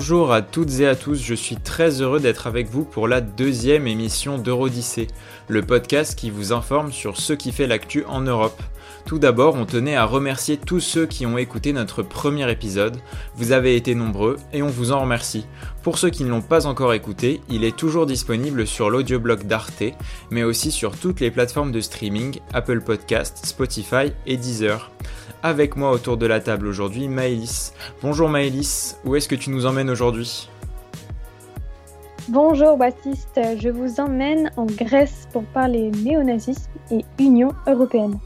Bonjour à toutes et à tous, je suis très heureux d'être avec vous pour la deuxième émission d'Eurodyssée, le podcast qui vous informe sur ce qui fait l'actu en Europe. Tout d'abord, on tenait à remercier tous ceux qui ont écouté notre premier épisode. Vous avez été nombreux et on vous en remercie. Pour ceux qui ne l'ont pas encore écouté, il est toujours disponible sur l'audioblog d'Arte, mais aussi sur toutes les plateformes de streaming, Apple Podcast, Spotify et Deezer. Avec moi autour de la table aujourd'hui, Maëlys. Bonjour Maëlys, où est-ce que tu nous emmènes aujourd'hui? Bonjour Baptiste, je vous emmène en Grèce pour parler néonazisme et Union européenne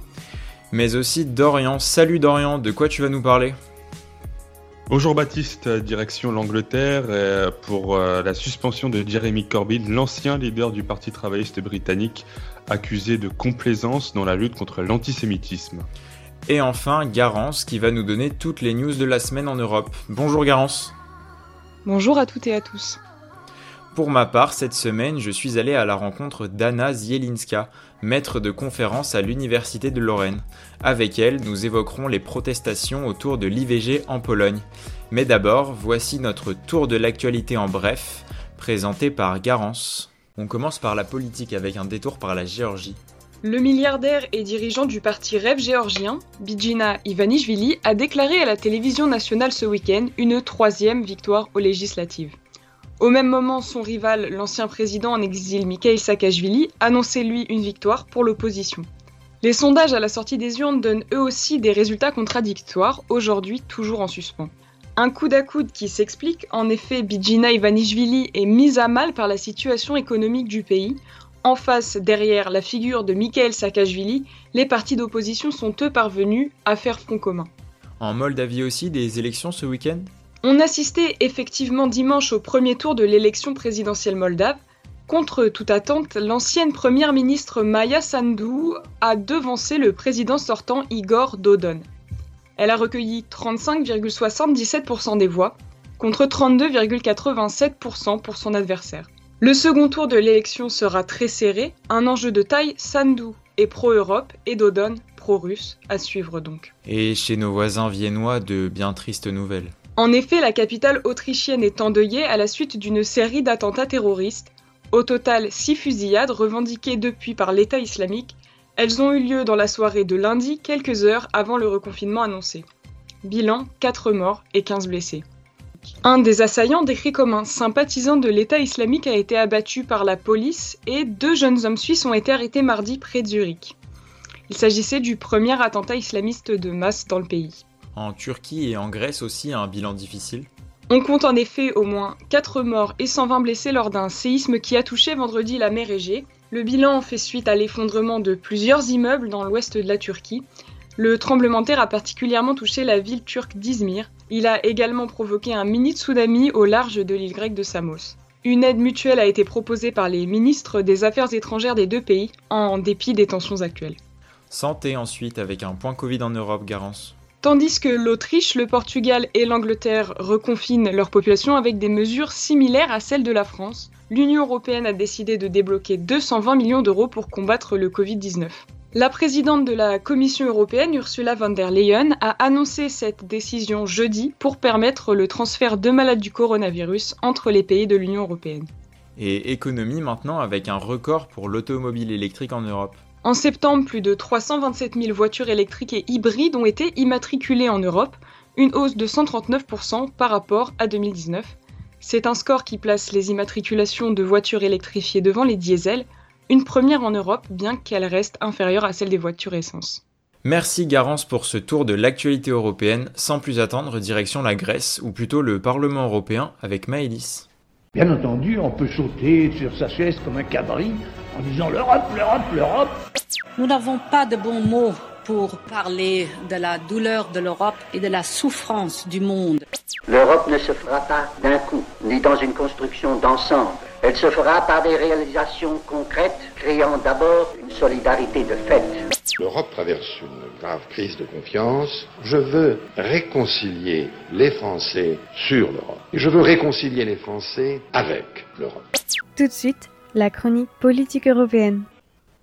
mais aussi Dorian. Salut Dorian, de quoi tu vas nous parler? Bonjour Baptiste, direction l'Angleterre euh, pour euh, la suspension de Jeremy Corbyn, l'ancien leader du Parti travailliste britannique, accusé de complaisance dans la lutte contre l'antisémitisme. Et enfin, Garance qui va nous donner toutes les news de la semaine en Europe. Bonjour Garance. Bonjour à toutes et à tous. Pour ma part, cette semaine, je suis allé à la rencontre d'Anna Zielinska, maître de conférence à l'Université de Lorraine. Avec elle, nous évoquerons les protestations autour de l'IVG en Pologne. Mais d'abord, voici notre tour de l'actualité en bref, présenté par Garance. On commence par la politique avec un détour par la Géorgie. Le milliardaire et dirigeant du parti Rêve géorgien, Bijina Ivanishvili, a déclaré à la télévision nationale ce week-end une troisième victoire aux législatives. Au même moment, son rival, l'ancien président en exil Mikhail Saakashvili, annonçait lui une victoire pour l'opposition. Les sondages à la sortie des urnes donnent eux aussi des résultats contradictoires, aujourd'hui toujours en suspens. Un coup à coude qui s'explique, en effet, Bijina Ivanishvili est mise à mal par la situation économique du pays. En face, derrière la figure de Mikhail Saakashvili, les partis d'opposition sont eux parvenus à faire front commun. En Moldavie aussi, des élections ce week-end? On assistait effectivement dimanche au premier tour de l'élection présidentielle moldave. Contre toute attente, l'ancienne première ministre Maya Sandu a devancé le président sortant Igor Dodon. Elle a recueilli 35,77% des voix, contre 32,87% pour son adversaire. Le second tour de l'élection sera très serré, un enjeu de taille, Sandu est pro-Europe et Dodon pro-russe, à suivre donc. Et chez nos voisins viennois, de bien tristes nouvelles. En effet, la capitale autrichienne est endeuillée à la suite d'une série d'attentats terroristes. Au total, six fusillades revendiquées depuis par l'État islamique. Elles ont eu lieu dans la soirée de lundi, quelques heures avant le reconfinement annoncé. Bilan 4 morts et 15 blessés. Un des assaillants, décrit comme un sympathisant de l'État islamique, a été abattu par la police et deux jeunes hommes suisses ont été arrêtés mardi près de Zurich. Il s'agissait du premier attentat islamiste de masse dans le pays. En Turquie et en Grèce aussi, un bilan difficile. On compte en effet au moins 4 morts et 120 blessés lors d'un séisme qui a touché vendredi la mer Égée. Le bilan fait suite à l'effondrement de plusieurs immeubles dans l'ouest de la Turquie. Le tremblement de terre a particulièrement touché la ville turque d'Izmir. Il a également provoqué un mini tsunami au large de l'île grecque de Samos. Une aide mutuelle a été proposée par les ministres des Affaires étrangères des deux pays, en dépit des tensions actuelles. Santé ensuite, avec un point Covid en Europe, Garance. Tandis que l'Autriche, le Portugal et l'Angleterre reconfinent leur population avec des mesures similaires à celles de la France, l'Union européenne a décidé de débloquer 220 millions d'euros pour combattre le Covid-19. La présidente de la Commission européenne, Ursula von der Leyen, a annoncé cette décision jeudi pour permettre le transfert de malades du coronavirus entre les pays de l'Union européenne. Et économie maintenant avec un record pour l'automobile électrique en Europe. En septembre, plus de 327 000 voitures électriques et hybrides ont été immatriculées en Europe, une hausse de 139% par rapport à 2019. C'est un score qui place les immatriculations de voitures électrifiées devant les diesels, une première en Europe, bien qu'elle reste inférieure à celle des voitures essence. Merci Garance pour ce tour de l'actualité européenne. Sans plus attendre, direction la Grèce, ou plutôt le Parlement européen avec Maëlys. Bien entendu, on peut sauter sur sa chaise comme un cabri en disant l'Europe, l'Europe, l'Europe. Nous n'avons pas de bons mots pour parler de la douleur de l'Europe et de la souffrance du monde. L'Europe ne se fera pas d'un coup, ni dans une construction d'ensemble. Elle se fera par des réalisations concrètes, créant d'abord une solidarité de fait. L'Europe traverse une grave crise de confiance. Je veux réconcilier les Français sur l'Europe. Et je veux réconcilier les Français avec l'Europe. Tout de suite, la chronique politique européenne.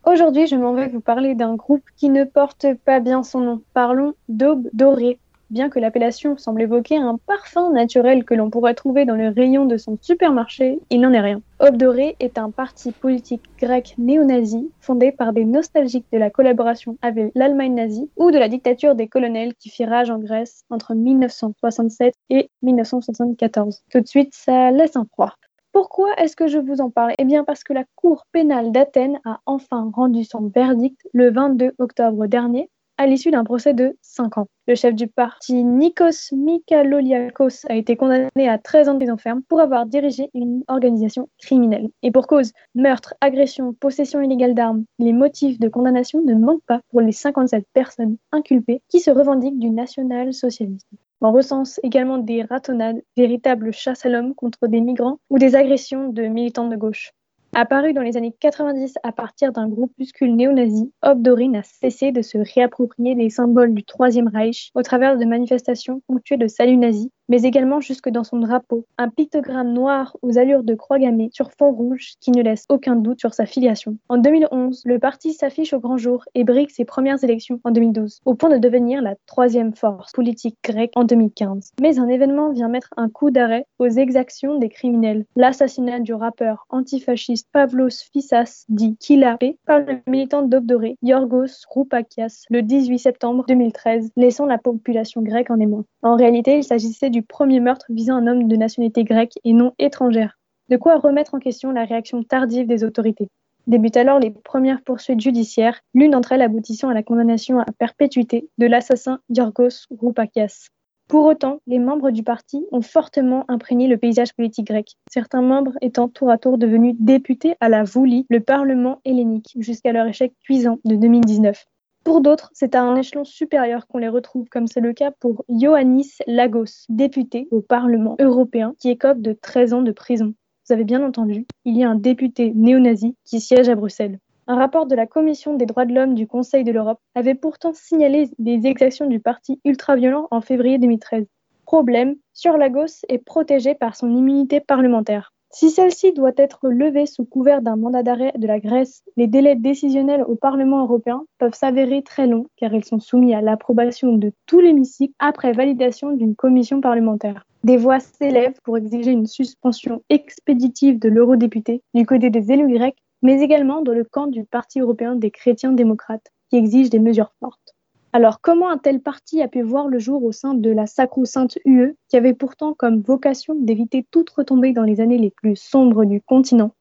Aujourd'hui, je m'en vais vous parler d'un groupe qui ne porte pas bien son nom. Parlons d'Aube Dorée. Bien que l'appellation semble évoquer un parfum naturel que l'on pourrait trouver dans le rayon de son supermarché, il n'en est rien. Obdoré est un parti politique grec néo-nazi fondé par des nostalgiques de la collaboration avec l'Allemagne nazie ou de la dictature des colonels qui fit rage en Grèce entre 1967 et 1974. Tout de suite, ça laisse un froid. Pourquoi est-ce que je vous en parle? Eh bien parce que la Cour pénale d'Athènes a enfin rendu son verdict le 22 octobre dernier à l'issue d'un procès de 5 ans. Le chef du parti Nikos Mikaloliakos a été condamné à 13 ans de prison ferme pour avoir dirigé une organisation criminelle. Et pour cause, meurtre, agression, possession illégale d'armes, les motifs de condamnation ne manquent pas pour les 57 personnes inculpées qui se revendiquent du national-socialisme. On recense également des ratonnades, véritables chasses à l'homme contre des migrants ou des agressions de militants de gauche. Apparu dans les années 90 à partir d'un groupuscule néo-nazi, Obdori n'a cessé de se réapproprier les symboles du Troisième Reich au travers de manifestations ponctuées de saluts nazis mais également jusque dans son drapeau, un pictogramme noir aux allures de croix gammée sur fond rouge qui ne laisse aucun doute sur sa filiation. En 2011, le parti s'affiche au grand jour et brique ses premières élections en 2012, au point de devenir la troisième force politique grecque en 2015. Mais un événement vient mettre un coup d'arrêt aux exactions des criminels. L'assassinat du rappeur antifasciste Pavlos Fissas, dit Kilapé, par le militant d'Obdoré, Yorgos Roupakias, le 18 septembre 2013, laissant la population grecque en émoi. En réalité, il s'agissait du premier meurtre visant un homme de nationalité grecque et non étrangère. De quoi remettre en question la réaction tardive des autorités. Débutent alors les premières poursuites judiciaires, l'une d'entre elles aboutissant à la condamnation à perpétuité de l'assassin Yorgos Roupakias. Pour autant, les membres du parti ont fortement imprégné le paysage politique grec, certains membres étant tour à tour devenus députés à la Voulie, le Parlement hellénique, jusqu'à leur échec cuisant de 2019. Pour d'autres, c'est à un échelon supérieur qu'on les retrouve, comme c'est le cas pour Ioannis Lagos, député au Parlement européen, qui écope de 13 ans de prison. Vous avez bien entendu, il y a un député néo-nazi qui siège à Bruxelles. Un rapport de la Commission des droits de l'homme du Conseil de l'Europe avait pourtant signalé des exactions du parti ultra-violent en février 2013. Problème, sur Lagos est protégé par son immunité parlementaire. Si celle-ci doit être levée sous couvert d'un mandat d'arrêt de la Grèce, les délais décisionnels au Parlement européen peuvent s'avérer très longs car ils sont soumis à l'approbation de tout l'hémicycle après validation d'une commission parlementaire. Des voix s'élèvent pour exiger une suspension expéditive de l'eurodéputé du côté des élus grecs, mais également dans le camp du Parti européen des chrétiens démocrates, qui exige des mesures fortes. Alors, comment un tel parti a pu voir le jour au sein de la sacro-sainte UE, qui avait pourtant comme vocation d'éviter toute retombée dans les années les plus sombres du continent?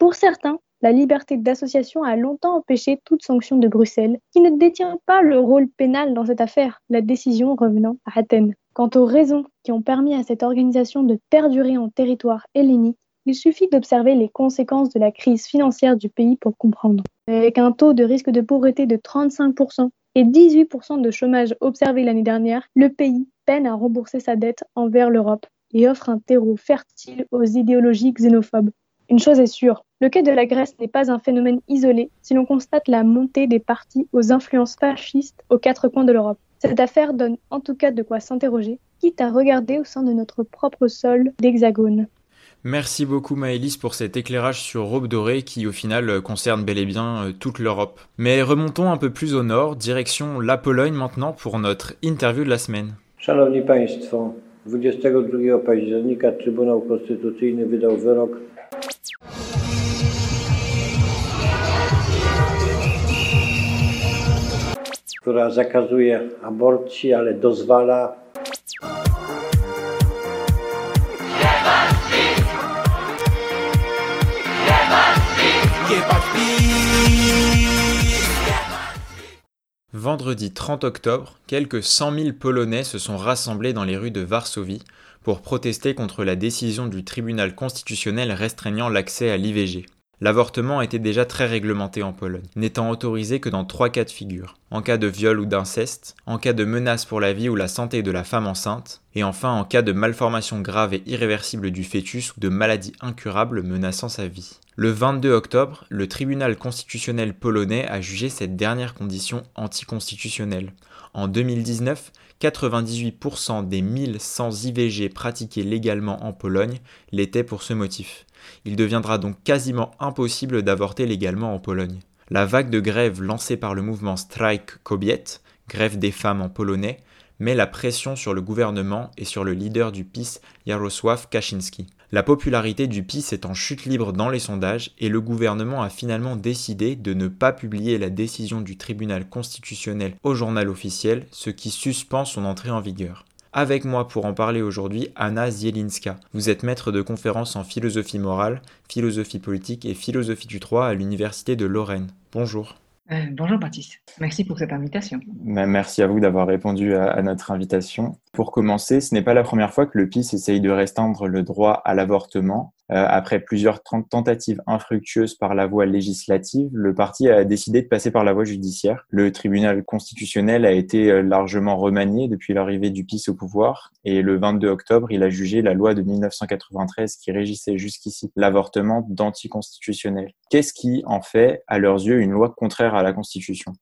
Pour certains, la liberté d'association a longtemps empêché toute sanction de Bruxelles, qui ne détient pas le rôle pénal dans cette affaire, la décision revenant à Athènes. Quant aux raisons qui ont permis à cette organisation de perdurer en territoire hellénique, il suffit d'observer les conséquences de la crise financière du pays pour comprendre. Avec un taux de risque de pauvreté de 35%, et 18% de chômage observé l'année dernière, le pays peine à rembourser sa dette envers l'Europe et offre un terreau fertile aux idéologies xénophobes. Une chose est sûre, le cas de la Grèce n'est pas un phénomène isolé si l'on constate la montée des partis aux influences fascistes aux quatre coins de l'Europe. Cette affaire donne en tout cas de quoi s'interroger, quitte à regarder au sein de notre propre sol d'hexagone. Merci beaucoup Maëlys pour cet éclairage sur Robe Dorée qui au final euh, concerne bel et bien euh, toute l'Europe. Mais remontons un peu plus au nord, direction la Pologne maintenant pour notre interview de la semaine. Szanowni Państwo, 22 października Trybunał Konstytucyjny wydał wyrok która zakazuje aborcji, ale dozwala Vendredi 30 octobre, quelques 100 000 Polonais se sont rassemblés dans les rues de Varsovie pour protester contre la décision du tribunal constitutionnel restreignant l'accès à l'IVG. L'avortement était déjà très réglementé en Pologne, n'étant autorisé que dans trois cas de figure. En cas de viol ou d'inceste, en cas de menace pour la vie ou la santé de la femme enceinte, et enfin en cas de malformation grave et irréversible du fœtus ou de maladie incurable menaçant sa vie. Le 22 octobre, le tribunal constitutionnel polonais a jugé cette dernière condition anticonstitutionnelle. En 2019, 98% des 1100 IVG pratiqués légalement en Pologne l'étaient pour ce motif. Il deviendra donc quasiment impossible d'avorter légalement en Pologne. La vague de grève lancée par le mouvement Strike Kobiet, grève des femmes en polonais, met la pression sur le gouvernement et sur le leader du PiS, Jarosław Kaczynski. La popularité du PiS est en chute libre dans les sondages et le gouvernement a finalement décidé de ne pas publier la décision du tribunal constitutionnel au journal officiel, ce qui suspend son entrée en vigueur. Avec moi pour en parler aujourd'hui, Anna Zielinska. Vous êtes maître de conférences en philosophie morale, philosophie politique et philosophie du droit à l'Université de Lorraine. Bonjour. Euh, bonjour Baptiste, merci pour cette invitation. Bah, merci à vous d'avoir répondu à, notre invitation. Pour commencer, ce n'est pas la première fois que le PIS essaye de restreindre le droit à l'avortement. Euh, après plusieurs tentatives infructueuses par la voie législative, le parti a décidé de passer par la voie judiciaire. Le tribunal constitutionnel a été euh, largement remanié depuis l'arrivée du PIS au pouvoir et le 22 octobre, il a jugé la loi de 1993 qui régissait jusqu'ici l'avortement d'anticonstitutionnel. Qu'est-ce qui en fait, à leurs yeux, une loi contraire à la Constitution?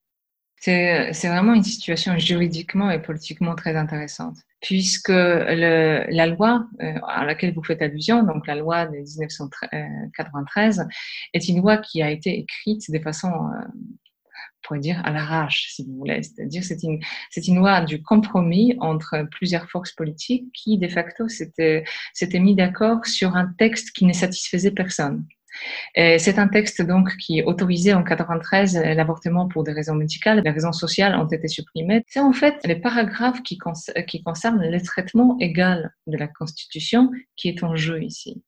C'est vraiment une situation juridiquement et politiquement très intéressante, puisque le, la loi euh, à laquelle vous faites allusion, donc la loi de 1993, est une loi qui a été écrite de façon, euh, pourrait dire, à l'arrache, si vous voulez. C'est-à-dire c'est une, c'est une loi du compromis entre plusieurs forces politiques qui, de facto, s'étaient mis d'accord sur un texte qui ne satisfaisait personne. C'est un texte donc qui autorisait en 93 l'avortement pour des raisons médicales, des raisons sociales ont été supprimées. C'est en fait les paragraphes qui, qui concernent le traitement égal de la Constitution qui est en jeu ici.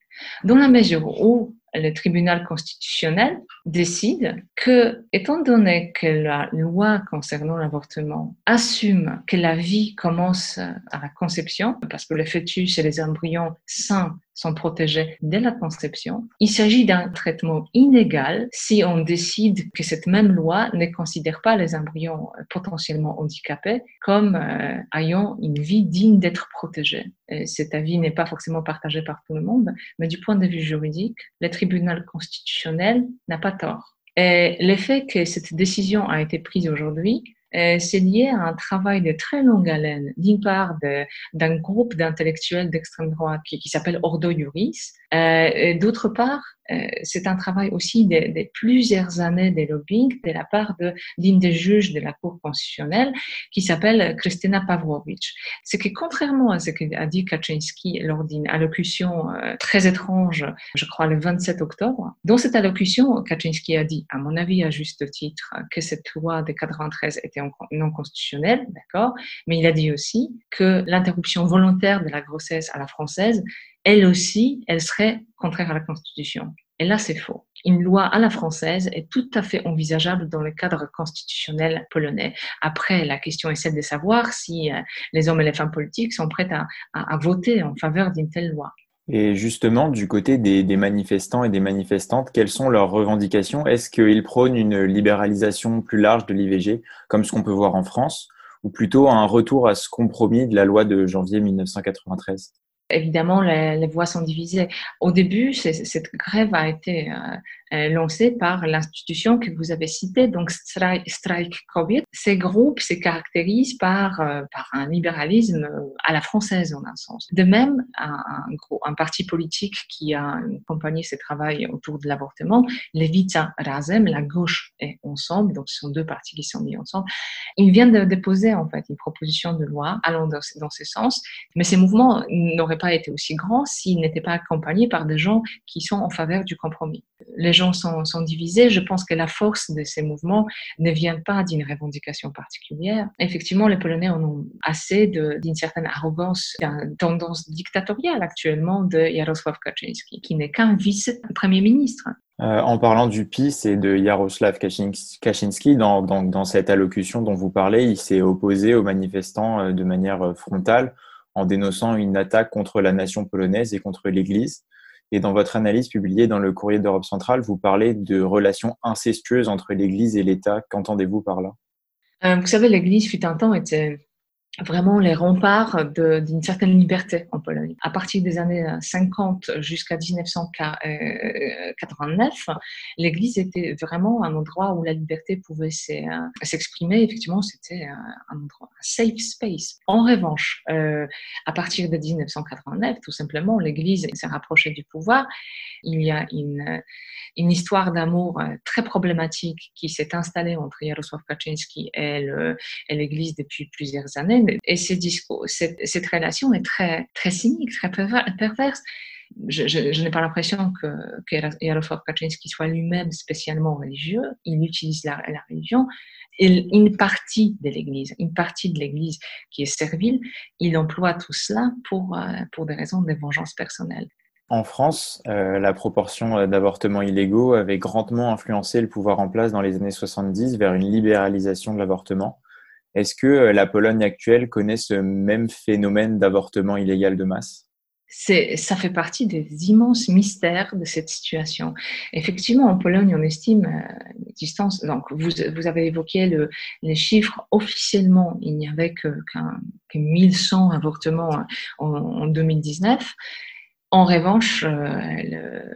Dans la mesure où le tribunal constitutionnel décide que, étant donné que la loi concernant l'avortement assume que la vie commence à la conception, parce que le fœtus et les embryons sains sont protégés dès la conception, il s'agit d'un traitement inégal si on décide que cette même loi ne considère pas les embryons potentiellement handicapés comme euh, ayant une vie digne d'être protégée. Et cet avis n'est pas forcément partagé par tout le monde, mais du point de vue juridique, les tribunal constitutionnel n'a pas tort. Et le fait que cette décision a été prise aujourd'hui, c'est lié à un travail de très longue haleine, d'une part d'un groupe d'intellectuels d'extrême droite qui, qui s'appelle Ordo Juris, euh, d'autre part euh, c'est un travail aussi de, plusieurs années de lobbying de la part de l'une des juges de la Cour constitutionnelle qui s'appelle Kristina Pavlovich. C'est que contrairement à ce qu'a dit Kaczynski lors d'une allocution euh, très étrange, je crois le 27 octobre, dans cette allocution, Kaczynski a dit, à mon avis à juste titre, que cette loi de 93 était non constitutionnelle, d'accord, mais il a dit aussi que l'interruption volontaire de la grossesse à la française elle aussi, elle serait contraire à la Constitution. Et là, c'est faux. Une loi à la française est tout à fait envisageable dans le cadre constitutionnel polonais. Après, la question est celle de savoir si euh, les hommes et les femmes politiques sont prêts à, voter en faveur d'une telle loi. Et justement, du côté des, des, manifestants et des manifestantes, quelles sont leurs revendications? Est-ce qu'ils prônent une libéralisation plus large de l'IVG, comme ce qu'on peut voir en France, ou plutôt un retour à ce compromis de la loi de janvier 1993 Évidemment, les, voix sont divisées. Au début, cette grève a été euh, euh, lancée par l'institution que vous avez citée, donc Strike COVID. Ces groupes se caractérisent par, euh, un libéralisme à la française, en un sens. De même, un, parti politique qui a accompagné ce travail autour de l'avortement, Levica Razem, la gauche et Ensemble, donc ce sont deux partis qui sont mis ensemble, ils viennent de déposer en fait une proposition de loi allant dans, ce sens, mais ces mouvements n'auraient pas été aussi grand s'il n'était pas accompagné par des gens qui sont en faveur du compromis. Sont, divisés. Je pense que la force de ces mouvements ne vient pas d'une revendication particulière. Effectivement, les Polonais en ont assez d'une certaine arrogance, d'une tendance dictatoriale actuellement de Jarosław Kaczynski, qui n'est qu'un vice-premier ministre. Euh, en parlant du PIS et de Jarosław Kaczynski, dans, cette allocution dont vous parlez, il s'est opposé aux manifestants euh, de manière euh, frontale en dénonçant une attaque contre la nation polonaise et contre l'Église. Et dans votre analyse publiée dans le Courrier d'Europe centrale, vous parlez de relations incestueuses entre l'Église et l'État. Qu'entendez-vous par là? Euh, Vous savez, l'Église fut un temps était vraiment les remparts d'une certaine liberté en Pologne. À partir des années 50 jusqu'à 1989, l'Église était vraiment un endroit où la liberté pouvait s'exprimer. Effectivement, c'était un endroit, un safe space. En revanche, euh, à partir de 1989, tout simplement, l'Église s'est rapprochée du pouvoir. Il y a une, une histoire d'amour euh, très problématique qui s'est installée entre Jarosław Kaczynski et l'Église depuis plusieurs années et cette, relation est très, très cynique, très perverse je, n'ai pas l'impression que, que Jarosław Kaczynski soit lui-même spécialement religieux. Il utilise la, religion. Et une partie de l'Église, une partie de l'Église qui est servile, il emploie tout cela pour, euh, des raisons de vengeance personnelle. En France, euh, la proportion d'avortements illégaux avait grandement influencé le pouvoir en place dans les années 70 vers une libéralisation de l'avortement. Est-ce que euh, la Pologne actuelle connaît ce même phénomène d'avortement illégal de masse? Ça fait partie des immenses mystères de cette situation. Effectivement, en Pologne, on estime euh, l'existence. Donc, vous, vous, avez évoqué le, les chiffres. Officiellement, il n'y avait que, qu 1100 avortements en, en 2019. En revanche, euh,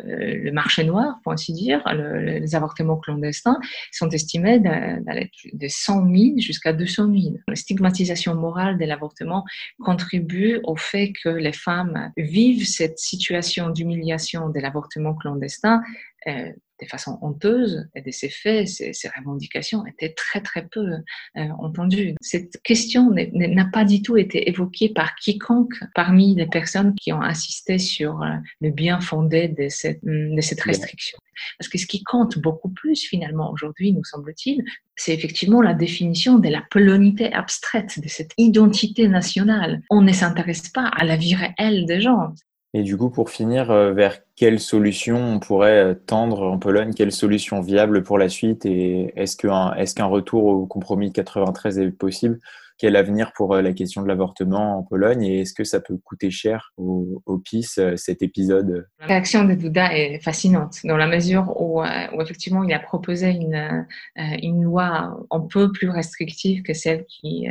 le, marché noir, pour ainsi dire, les avortements clandestins sont estimés d'aller de 100 000 jusqu'à 200 000. La stigmatisation morale de l'avortement contribue au fait que les femmes vivent cette situation d'humiliation de l'avortement clandestin euh, de façon honteuse et de ces faits, ces, revendications étaient très très peu euh, entendues. Cette question n'a pas du tout été évoquée par quiconque parmi les personnes qui ont insisté sur euh, le bien fondé de cette, de cette restriction. Parce que ce qui compte beaucoup plus finalement aujourd'hui, nous semble-t-il, c'est effectivement la définition de la polonité abstraite, de cette identité nationale. On ne s'intéresse pas à la vie réelle des gens. Et du coup, pour finir, euh, vers quelle solution on pourrait euh, tendre en Pologne? Quelle solution viable pour la suite? Et est-ce qu'un est qu'un retour au compromis 93 est possible? Quel avenir pour euh, la question de l'avortement en Pologne et est-ce que ça peut coûter cher au, PIS euh, cet épisode? La réaction de Duda est fascinante dans la mesure où, euh, effectivement il a proposé une, loi un peu plus restrictive que celle qui,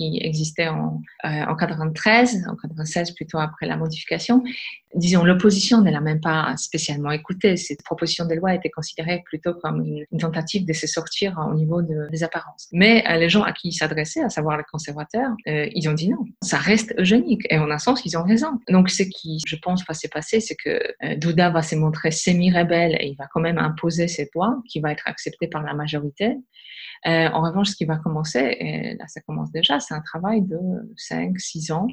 existait en, en 93, en 96 plutôt après la modification disons, l'opposition ne l'a même pas spécialement écoutée. Cette proposition de loi été considérée plutôt comme une, tentative de se sortir au niveau de, des apparences. Mais les gens à qui il s'adressait, à savoir les conservateurs, euh, ils ont dit non. Ça reste eugénique. Et en un sens, ils ont raison. Donc, ce qui, je pense, va se passer, c'est que euh, Douda va se montrer semi-rebelle et il va quand même imposer cette loi qui va être acceptée par la majorité. en revanche, ce qui va commencer, et là ça commence déjà, c'est un travail de 5-6 ans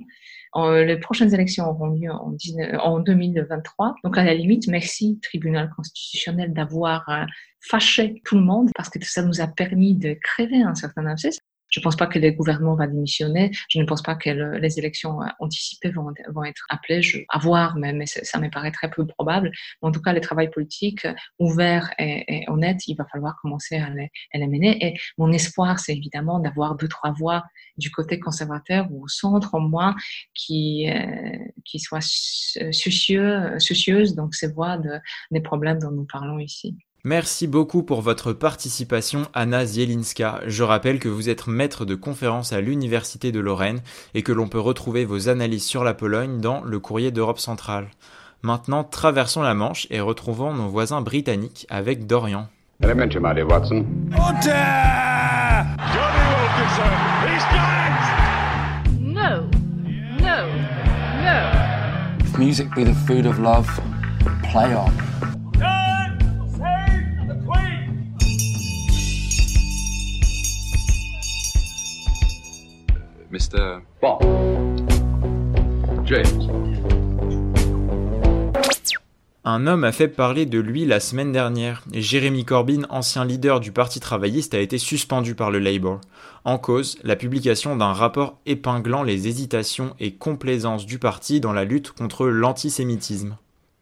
les prochaines élections auront lieu en, en 2023. Donc à la limite, merci tribunal constitutionnel d'avoir euh, fâché tout le monde parce que ça nous a permis de créer un certain abcès. Je ne pense pas que le gouvernement va démissionner. Je ne pense pas que les élections euh, anticipées vont, être appelées. Je, à voir, mais, ça me paraît très peu probable. en tout cas, le travail politique euh, ouvert et, et, honnête, il va falloir commencer à les, à les mener. Et mon espoir, c'est évidemment d'avoir deux, trois voix du côté conservateur ou au centre, au moins, qui, euh, qui soient soucieux, soucieuses, donc ces voix de, des problèmes dont nous parlons ici. Merci beaucoup pour votre participation, Anna Zielinska. Je rappelle que vous êtes maître de conférence à l'Université de Lorraine et que l'on peut retrouver vos analyses sur la Pologne dans le courrier d'Europe centrale. Maintenant, traversons la Manche et retrouvons nos voisins britanniques avec Dorian. Watson. No, no, no. music be the food of love, play on. Mr. Bond. James. Un homme a fait parler de lui la semaine dernière, et Jeremy Corbyn, ancien leader du Parti travailliste, a été suspendu par le Labour. En cause, la publication d'un rapport épinglant les hésitations et complaisances du parti dans la lutte contre l'antisémitisme.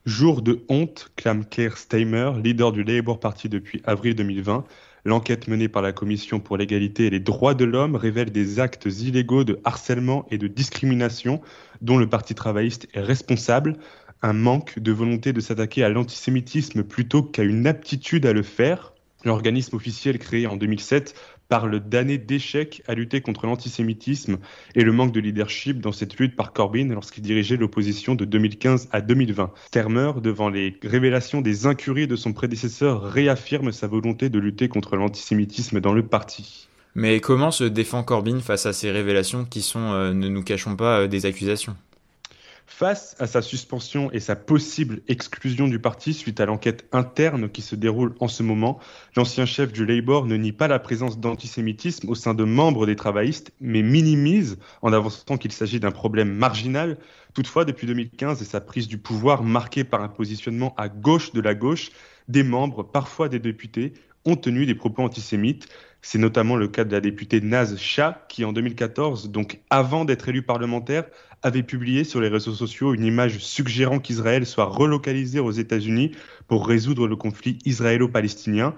Jour de honte, clame Keir Steimer, leader du Labour Party depuis avril 2020, L'enquête menée par la Commission pour l'égalité et les droits de l'homme révèle des actes illégaux de harcèlement et de discrimination dont le Parti travailliste est responsable, un manque de volonté de s'attaquer à l'antisémitisme plutôt qu'à une aptitude à le faire. L'organisme officiel créé en 2007 parle d'années d'échec à lutter contre l'antisémitisme et le manque de leadership dans cette lutte par Corbyn lorsqu'il dirigeait l'opposition de 2015 à 2020. Termer, devant les révélations des incuries de son prédécesseur, réaffirme sa volonté de lutter contre l'antisémitisme dans le parti. Mais comment se défend Corbyn face à ces révélations qui sont, euh, ne nous cachons pas, euh, des accusations? Face à sa suspension et sa possible exclusion du parti suite à l'enquête interne qui se déroule en ce moment, l'ancien chef du Labour ne nie pas la présence d'antisémitisme au sein de membres des travaillistes, mais minimise en avançant qu'il s'agit d'un problème marginal. Toutefois, depuis 2015 et sa prise du pouvoir marquée par un positionnement à gauche de la gauche, des membres, parfois des députés, ont tenu des propos antisémites. C'est notamment le cas de la députée Naz Shah, qui en 2014, donc avant d'être élue parlementaire, avait publié sur les réseaux sociaux une image suggérant qu'Israël soit relocalisé aux États-Unis pour résoudre le conflit israélo-palestinien.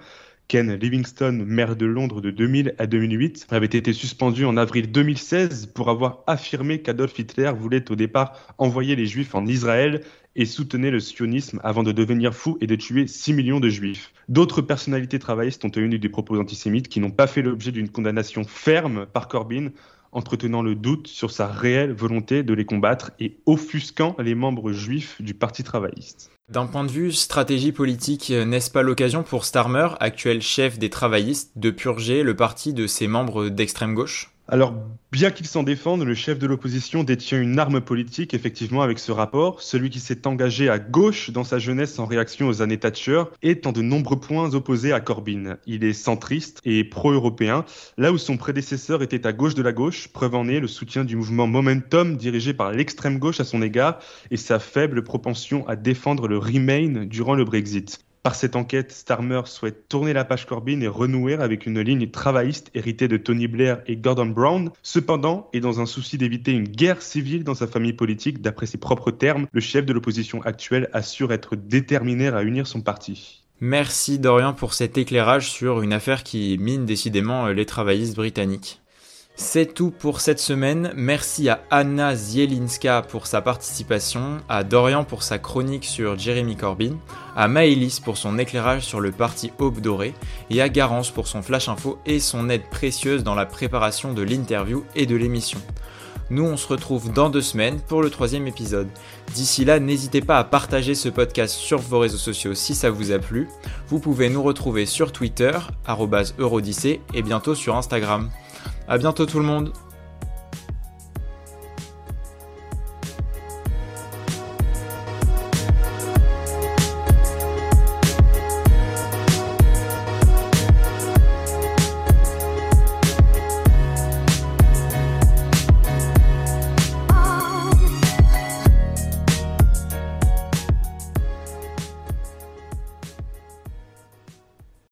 Ken Livingstone, maire de Londres de 2000 à 2008, avait été suspendu en avril 2016 pour avoir affirmé qu'Adolf Hitler voulait au départ envoyer les Juifs en Israël et soutenait le sionisme avant de devenir fou et de tuer 6 millions de juifs. D'autres personnalités travaillistes ont tenu des propos antisémites qui n'ont pas fait l'objet d'une condamnation ferme par Corbyn, entretenant le doute sur sa réelle volonté de les combattre et offusquant les membres juifs du Parti travailliste. D'un point de vue stratégie politique, n'est-ce pas l'occasion pour Starmer, actuel chef des travaillistes, de purger le parti de ses membres d'extrême gauche? Alors, bien qu'il s'en défende, le chef de l'opposition détient une arme politique, effectivement, avec ce rapport. Celui qui s'est engagé à gauche dans sa jeunesse en réaction aux années Thatcher est en de nombreux points opposé à Corbyn. Il est centriste et pro-européen, là où son prédécesseur était à gauche de la gauche, preuve en est le soutien du mouvement Momentum dirigé par l'extrême gauche à son égard et sa faible propension à défendre le Remain durant le Brexit. Par cette enquête, Starmer souhaite tourner la page Corbyn et renouer avec une ligne travailliste héritée de Tony Blair et Gordon Brown. Cependant, et dans un souci d'éviter une guerre civile dans sa famille politique, d'après ses propres termes, le chef de l'opposition actuelle assure être déterminé à unir son parti. Merci Dorian pour cet éclairage sur une affaire qui mine décidément les travaillistes britanniques. C'est tout pour cette semaine. Merci à Anna Zielinska pour sa participation, à Dorian pour sa chronique sur Jeremy Corbyn, à Maëlys pour son éclairage sur le parti Aube Dorée et à Garance pour son flash info et son aide précieuse dans la préparation de l'interview et de l'émission. Nous, on se retrouve dans deux semaines pour le troisième épisode. D'ici là, n'hésitez pas à partager ce podcast sur vos réseaux sociaux si ça vous a plu. Vous pouvez nous retrouver sur Twitter, Eurodyssée, et bientôt sur Instagram. A bientôt tout le monde